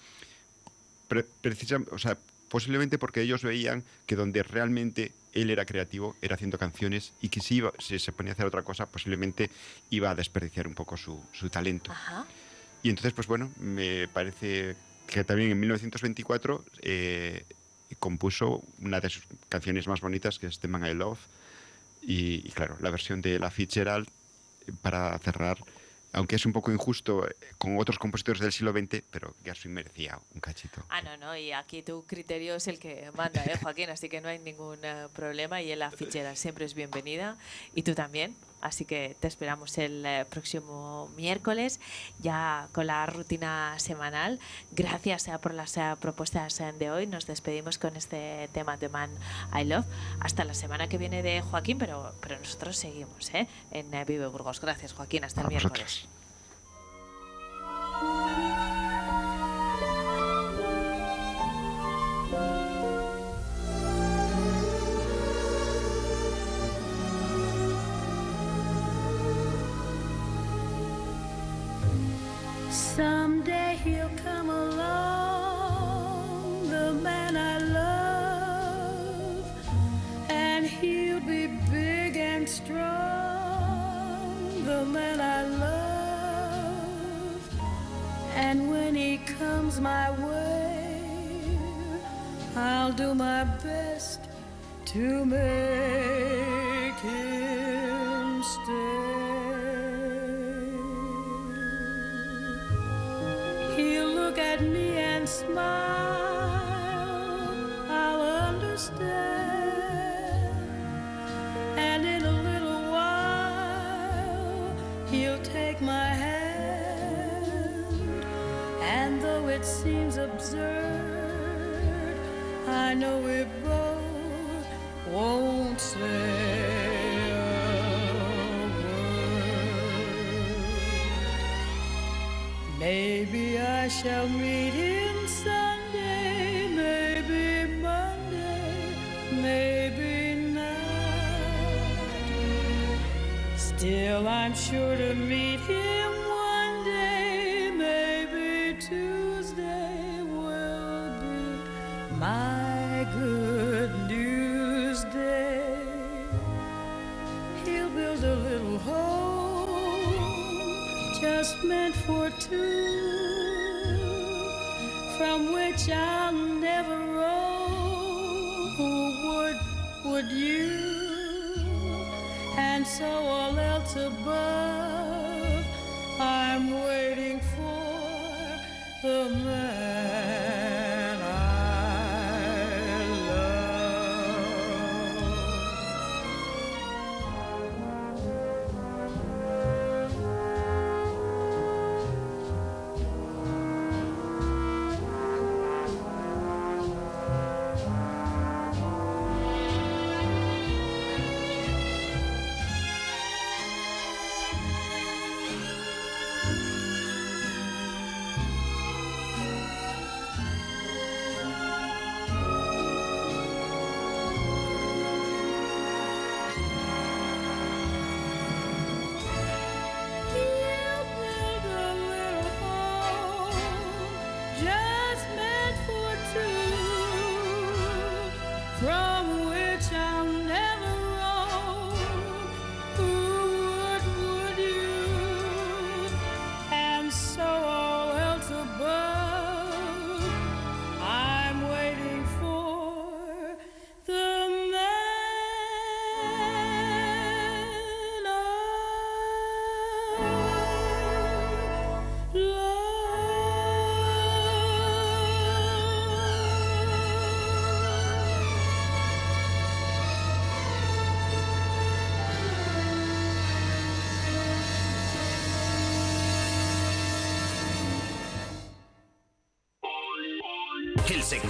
pre- precisam- o sea, posiblemente porque ellos veían que donde realmente él era creativo era haciendo canciones y que si, iba- si se ponía a hacer otra cosa posiblemente iba a desperdiciar un poco su, su talento. Ajá. Y entonces, pues bueno, me parece que también en 1924 eh, compuso una de sus canciones más bonitas, que es The Man I Love. Y, y claro, la versión de La Fitzgerald, eh, para cerrar, aunque es un poco injusto eh, con otros compositores del siglo XX, pero Gershwin merecía un cachito. Ah, no, no, y aquí tu criterio es el que manda, ¿eh, Joaquín? Así que no hay ningún eh, problema y la fichera siempre es bienvenida y tú también. Así que te esperamos el eh, próximo miércoles ya con la rutina semanal. Gracias eh, por las eh, propuestas de hoy. Nos despedimos con este tema de Man I Love. Hasta la semana que viene de Joaquín, pero, pero nosotros seguimos ¿eh? en Vive Burgos. Gracias, Joaquín. Hasta el A miércoles. vosotros. Comes my way, I'll do my best to make him stay. He'll look at me and smile. Know we both won't say a word. Maybe I shall meet him Sunday, maybe Monday, maybe not. Still, I'm sure to meet him to.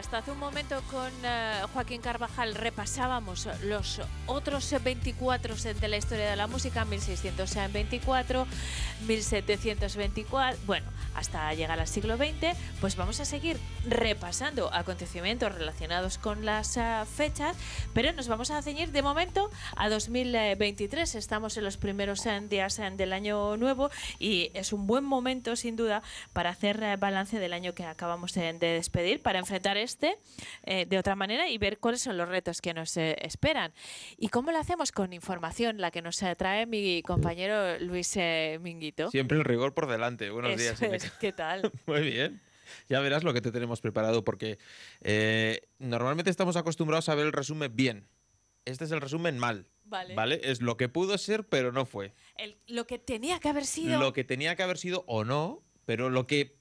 Hasta hace un momento con eh, Joaquín Carvajal repasábamos los otros 24 de la historia de la música, 1624, 1724, bueno, hasta llegar al siglo XX, pues vamos a seguir repasando acontecimientos relacionados con las eh, fechas, pero nos vamos a ceñir de momento a 2023. Estamos en los primeros eh, días del año nuevo y es un buen momento, sin duda, para hacer balance del año que acabamos de, de despedir, para enfrentar este eh, de otra manera y ver cuáles son los retos que nos eh, esperan. ¿Y cómo lo hacemos? Con información, la que nos trae mi compañero Luis eh, Minguito. Siempre el rigor por delante. Buenos Eso días, es. ¿Qué tal? Muy bien. Ya verás lo que te tenemos preparado porque eh, normalmente estamos acostumbrados a ver el resumen bien. Este es el resumen mal. Vale. Es lo que pudo ser, pero no fue. El- lo que tenía que haber sido. Lo que tenía que haber sido o no, pero lo que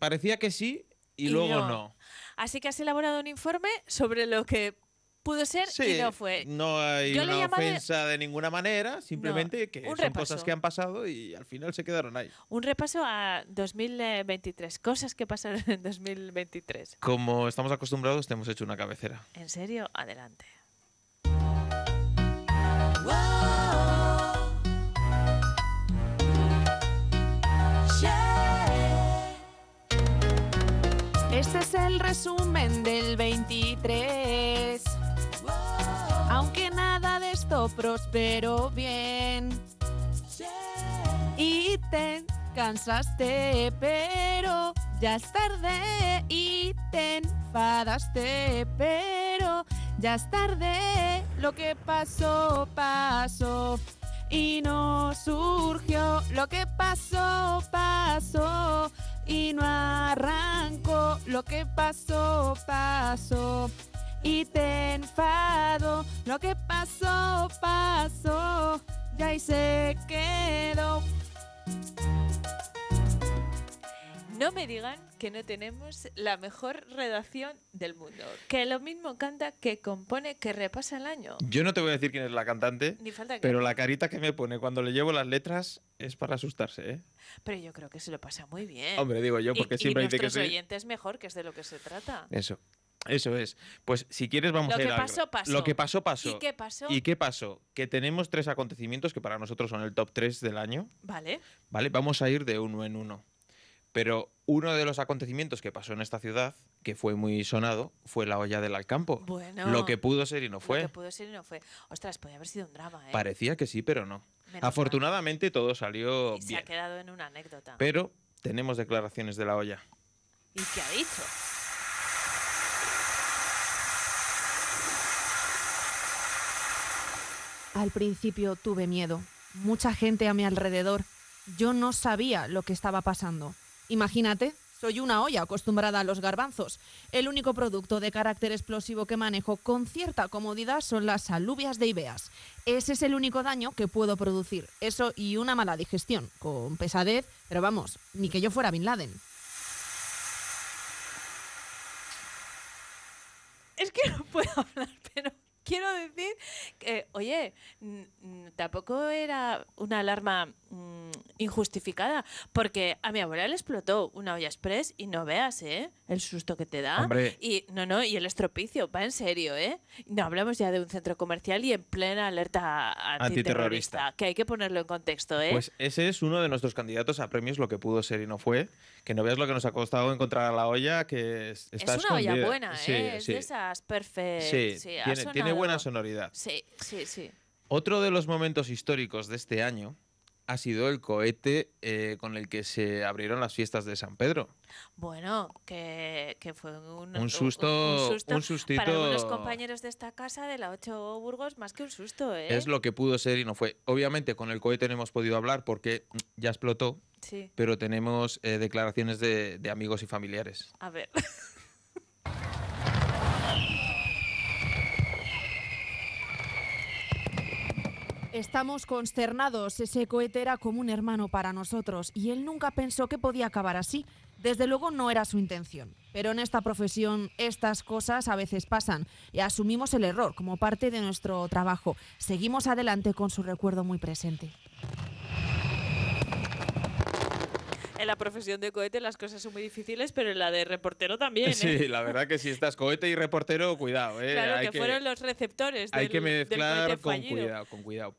parecía que sí y, Y luego no. no. Así que has elaborado un informe sobre lo que pudo ser y no fue. No hay Yo una ofensa de ninguna manera, simplemente que son repaso. cosas que han pasado y al final se quedaron ahí. Un repaso a 2023. Cosas que pasaron en 2023. Como estamos acostumbrados, te hemos hecho una cabecera. En serio, adelante. Este es el resumen del 23. Aunque nada de esto prosperó bien. Y te cansaste, pero ya es tarde. Y te enfadaste, pero ya es tarde. Lo que pasó, pasó. Y no surgió. Lo que pasó, pasó. Y no arrancó. Lo que pasó, pasó. Y te enfado. Lo que pasó, pasó. Ya y se quedó. No me digan que no tenemos la mejor redacción del mundo. Que lo mismo canta, que compone, que repasa el año. Yo no te voy a decir quién es la cantante, Ni falta que- pero la carita que me pone cuando le llevo las letras es para asustarse, ¿eh? Pero yo creo que se lo pasa muy bien. Hombre, digo yo, porque y siempre dice que sí. oyentes mejor, que es de lo que se trata. Eso. Eso es. Pues si quieres vamos Lo a ir que pasó. Lo que pasó, pasó. ¿Y qué pasó? ¿Y qué pasó? Que tenemos tres acontecimientos que para nosotros son el top 3 del año. Vale. ¿Vale? Vamos a ir de uno en uno. Pero uno de los acontecimientos que pasó en esta ciudad, que fue muy sonado, fue la olla del Alcampo. Bueno. Lo que pudo ser y no Lo fue. que pudo ser y no fue. Ostras, podía haber sido un drama, ¿eh? Parecía que sí, pero no. Menos mal. Afortunadamente todo salió Y se bien. ha quedado en una anécdota. Pero tenemos declaraciones de la olla. ¿Y qué ha dicho? Al principio tuve miedo. Mucha gente a mi alrededor. Yo no sabía lo que estaba pasando. Imagínate, soy una olla acostumbrada a los garbanzos. El único producto de carácter explosivo que manejo con cierta comodidad son las alubias de Ibeas. Ese es el único daño que puedo producir. Eso y una mala digestión, con pesadez, pero vamos, ni que yo fuera Bin Laden. Es que no puedo hablar, quiero decir que, oye, tampoco era una alarma mm, injustificada, porque a mi abuela le explotó una olla express y no veas, ¿eh? El susto que te da. Hombre. Y no, no, y el estropicio, va en serio, ¿eh? No hablamos ya de un centro comercial y en plena alerta antiterrorista, Antiterrorista. que hay que ponerlo en contexto, ¿eh? Pues ese es uno de nuestros candidatos a premios, lo que pudo ser y no fue. Que no veas lo que nos ha costado encontrar a la olla, que es- está es una olla buena, ¿eh? Sí, es sí. de esas perfect. Sí, tiene, tiene. Buena sonoridad. Sí, sí, sí. Otro de los momentos históricos de este año ha sido el cohete eh, con el que se abrieron las fiestas de San Pedro. Bueno, que, que fue un, Un susto- un sustito- para algunos compañeros de esta casa de la 8 Burgos, más que un susto, ¿eh? Es lo que pudo ser y no fue. Obviamente con el cohete no hemos podido hablar porque ya explotó, Sí. pero tenemos eh, declaraciones de, de amigos y familiares. A ver. Estamos consternados. Ese cohete era como un hermano para nosotros y él nunca pensó que podía acabar así. Desde luego no era su intención. Pero en esta profesión estas cosas a veces pasan y asumimos el error como parte de nuestro trabajo. Seguimos adelante con su recuerdo muy presente. En la profesión de cohete las cosas son muy difíciles, pero en la de reportero también, ¿eh? Sí, la verdad que si estás cohete y reportero, cuidado. ¿eh? Claro, Hay que, fueron los receptores Hay que mezclar con cuidado, con cuidado.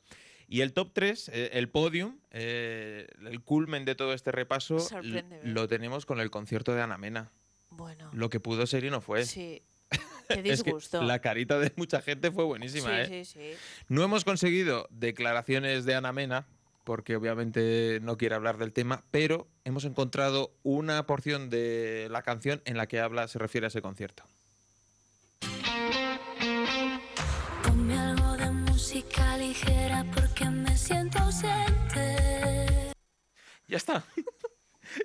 Y el top 3, el podium, eh, el culmen de todo este repaso, Sorpréndeme. lo tenemos con el concierto de Ana Mena. Bueno, Lo que pudo ser y no fue. sí. Qué Es que disgusto. la carita de mucha gente fue buenísima. sí, ¿eh? sí, sí. No hemos conseguido declaraciones de Ana Mena, porque obviamente no quiere hablar del tema, pero hemos encontrado una porción de la canción en la que habla, se refiere a ese concierto. Ponme algo de música ligera porque me siento ausente. Ya está.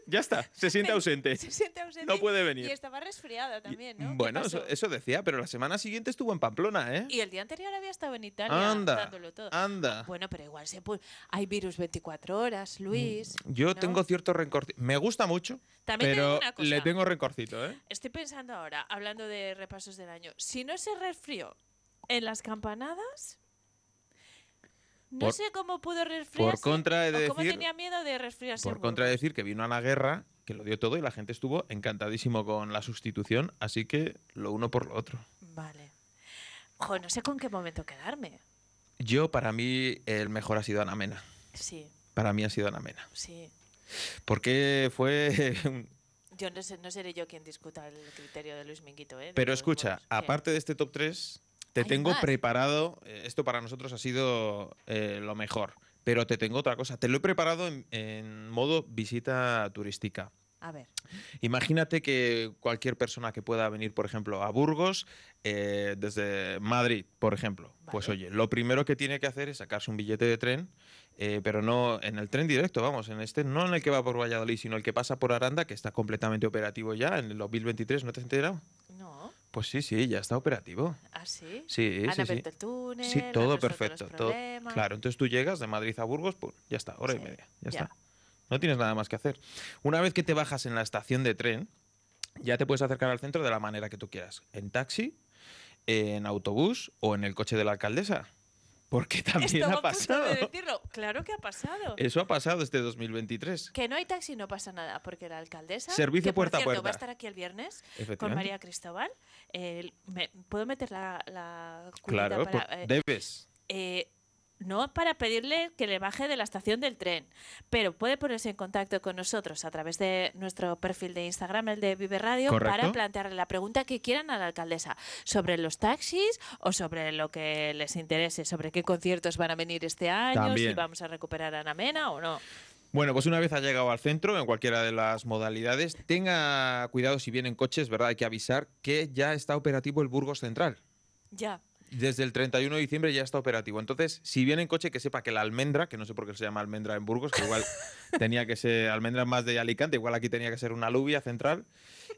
Ya está. Se siente ausente. Se siente ausente. No puede venir. Y estaba resfriada también, ¿no? ¿Qué Bueno, eso, eso decía, pero la semana siguiente estuvo en Pamplona, ¿eh? Y el día anterior había estado en Italia Anda, dándolo todo. anda. Bueno, pero igual se puede. Hay virus 24 horas, Luis. Yo ¿no? tengo cierto rencorcito. Me gusta mucho, También te pero una cosa. le tengo rencorcito, ¿eh? Estoy pensando ahora, hablando de repasos del año. Si no se resfrió en las campanadas, no Por- sé cómo pudo resfriarse. contra he de o cómo decir- tenía miedo de resfriarse. Por contra de decir que vino a la guerra, que lo dio todo y la gente estuvo encantadísimo con la sustitución, así que lo uno por lo otro. Vale. No sé con qué momento quedarme. Yo, para mí, el mejor ha sido Ana Mena. Sí, Para mí ha sido Ana Mena. sí. Porque fue... Yo no, sé, no seré yo quien discuta el criterio de Luis Minguito, ¿eh? Pero escucha, aparte de este top 3, te tengo más. preparado, eh, esto para nosotros ha sido eh, lo mejor, pero te tengo otra cosa, te lo he preparado en, en modo visita turística. A ver. Imagínate que cualquier persona que pueda venir, por ejemplo, a Burgos, eh, desde Madrid, por ejemplo, pues oye, lo primero que tiene que hacer es sacarse un billete de tren, eh, pero no en el tren directo, vamos, en este, no en el que va por Valladolid, sino el que pasa por Aranda, que está completamente operativo ya en el 2023, ¿no te has enterado? No. Pues sí, sí, ya está operativo. ¿Ah, sí? Sí, Han sí, sí. el túnel, Sí, todo perfecto. Todo, claro, entonces tú llegas de Madrid a Burgos, pum, ya está, hora y media, ya, ya. está. No tienes nada más que hacer. Una vez que te bajas en la estación de tren, ya te puedes acercar al centro de la manera que tú quieras. En taxi, en autobús o en el coche de la alcaldesa. Porque también Estaba ha a punto pasado. de decirlo. Claro que ha pasado. Eso ha pasado este 2023. Que no hay taxi no pasa nada, porque la alcaldesa. Servicio que, por puerta a cierto, puerta. va a estar aquí el viernes con. María Cristóbal. el- me- ¿Puedo meter la, la Claro, para, pues, eh, debes. eh, no para pedirle que le baje de la estación del tren, pero puede ponerse en contacto con nosotros a través de nuestro perfil de Instagram, el de Vive Radio, para plantearle la pregunta que quieran a la alcaldesa sobre los taxis o sobre lo que les interese, sobre qué conciertos van a venir este año, si vamos a recuperar a Ana Mena o no. Bueno, pues una vez ha llegado al centro, en cualquiera de las modalidades, tenga cuidado si vienen coches, ¿verdad? Hay que avisar que ya está operativo el Burgos Central. Ya. Desde el 31 de diciembre ya está operativo. Entonces, si viene en coche, que sepa que la almendra, que no sé por qué se llama almendra en Burgos, que igual tenía que ser almendra más de Alicante, igual aquí tenía que ser una alubia central,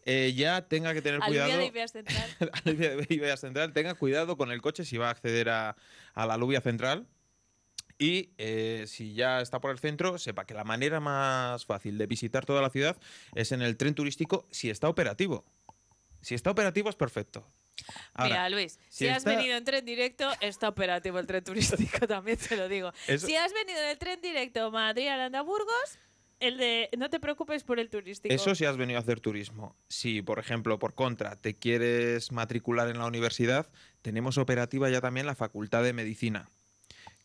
eh, ya tenga que tener Alubia cuidado. de Ibeas Central. alubia de central, tenga cuidado con el coche si va a acceder a, a la alubia central. Y eh, si ya está por el centro, sepa que la manera más fácil de visitar toda la ciudad es en el tren turístico si está operativo. Si está operativo es perfecto. Ahora, Mira, Luis, si, si has venido en tren directo, está operativo el tren turístico, también te lo digo. Eso- Si has venido en el tren directo Madrid-Aranda-Burgos, el de no te preocupes por el turístico. Eso si has venido a hacer turismo. Si, por ejemplo, por contra, te quieres matricular en la universidad, tenemos operativa ya también la Facultad de Medicina,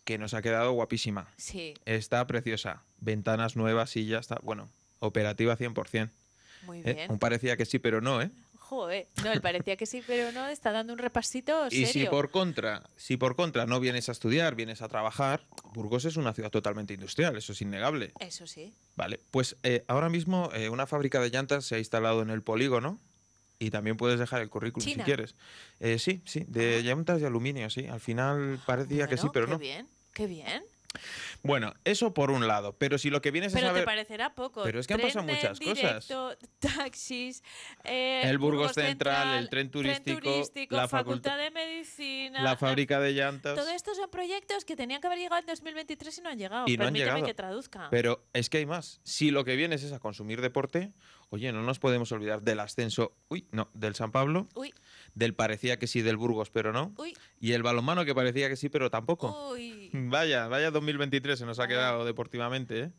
que nos ha quedado guapísima. Sí, Está preciosa. Ventanas nuevas y ya está. Bueno, operativa 100%. muy ¿eh? bien. Aún parecía que sí, pero no, ¿eh? Joder, no, él parecía que sí, pero no, está dando un repasito serio. Y si por contra, si por contra no vienes a estudiar, vienes a trabajar, Burgos es una ciudad totalmente industrial, eso es innegable. Eso sí. Vale, pues eh, ahora mismo eh, una fábrica de llantas se ha instalado en el polígono y también puedes dejar el currículum China. si quieres. Eh, sí, sí, de llantas y aluminio, sí. Al final parecía que sí, pero qué no. bien, qué bien. Bueno, eso por un lado, pero si lo que vienes Pero a te saber... parecerá poco. Pero es que han Tren pasado en muchas cosas. directo, taxis, eh, El Burgos Central, el tren turístico, la Facultad de Medicina. La fábrica de llantas... Todo esto son proyectos que tenían que haber llegado en 2023 y no han llegado. Y no han Permíteme llegado. que traduzca. Pero es que hay más. Si lo que vienes es a consumir deporte, oye, no nos podemos olvidar del ascenso, uy, no, del San Pablo, Uy, del parecía que sí del Burgos, pero no, uy, y el balonmano que parecía que sí, pero tampoco. uy. Vaya, vaya 2023 se nos ha quedado deportivamente, ¿eh?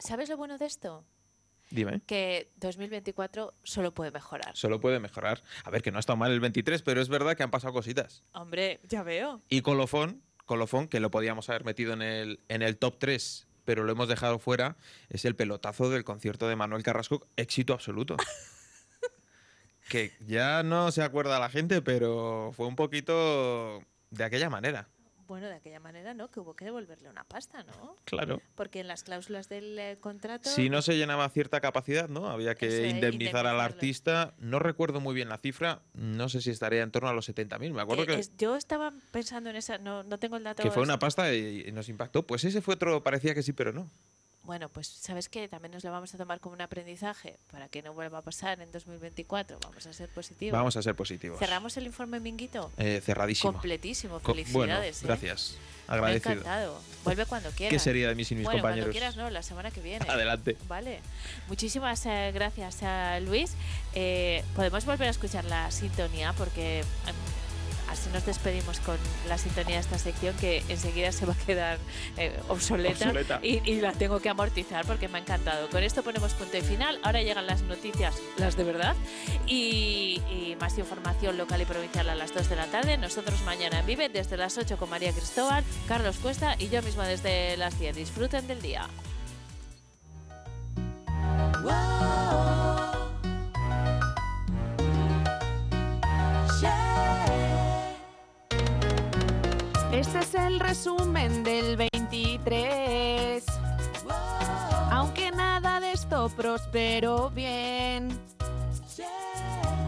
¿Sabes lo bueno de esto? Dime. Que 2024 solo puede mejorar. Solo puede mejorar. A ver, que no ha estado mal el 23, pero es verdad que han pasado cositas. Hombre, ya veo. Y Colofón, Colofón, que lo podíamos haber metido en el, en el top 3, pero lo hemos dejado fuera, es el pelotazo del concierto de Manuel Carrasco, éxito absoluto. que ya no se acuerda la gente, pero fue un poquito de aquella manera. Bueno, de aquella manera, ¿no? Que hubo que devolverle una pasta, ¿no? Claro. Porque en las cláusulas del eh, contrato... Si no se llenaba cierta capacidad, ¿no? Había que Eso indemnizar al artista. No recuerdo muy bien la cifra, no sé si estaría en torno a los 70.000. Me acuerdo que que, es- yo estaba pensando en esa, no, no tengo el dato. que fue una pasta y, y nos impactó. Pues ese fue otro, parecía que sí, pero no. Bueno, pues sabes que también nos lo vamos a tomar como un aprendizaje para que no vuelva a pasar en 2024. Vamos a ser positivos. Vamos a ser positivos. Cerramos el informe Minguito. Eh, cerradísimo. Completísimo. Co- Felicidades. ¿eh? gracias. Me ha Agradecido. encantado. Vuelve cuando quieras. ¿Qué sería de mí sin mis bueno, compañeros? Cuando quieras, no, la semana que viene. Adelante. Vale. Muchísimas eh, gracias a Luis. Eh, podemos volver a escuchar la sintonía porque mm, así nos despedimos con la sintonía de esta sección que enseguida se va a quedar eh, obsoleta, Obsoleta. Y, y la tengo que amortizar porque me ha encantado. Con esto ponemos punto y final. Ahora llegan las noticias, las de verdad, y, y más información local y provincial a las 2 de la tarde. Nosotros mañana en Vive desde las 8 con María Cristóbal, Carlos Cuesta y yo misma desde las 10. Disfruten del día. Este es el resumen del 23. Aunque nada de esto prosperó bien.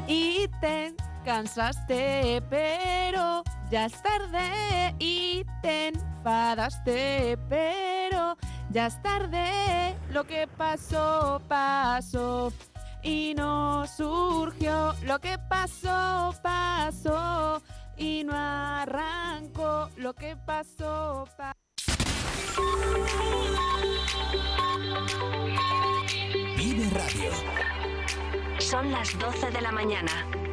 Y te cansaste, pero ya es tarde. Y te enfadaste, pero ya es tarde. Lo que pasó, pasó. Y no surgió. Lo que pasó, pasó. Y no arrancó. Lo que pasó, pasó. Vive Radio. Son las 12 de la mañana.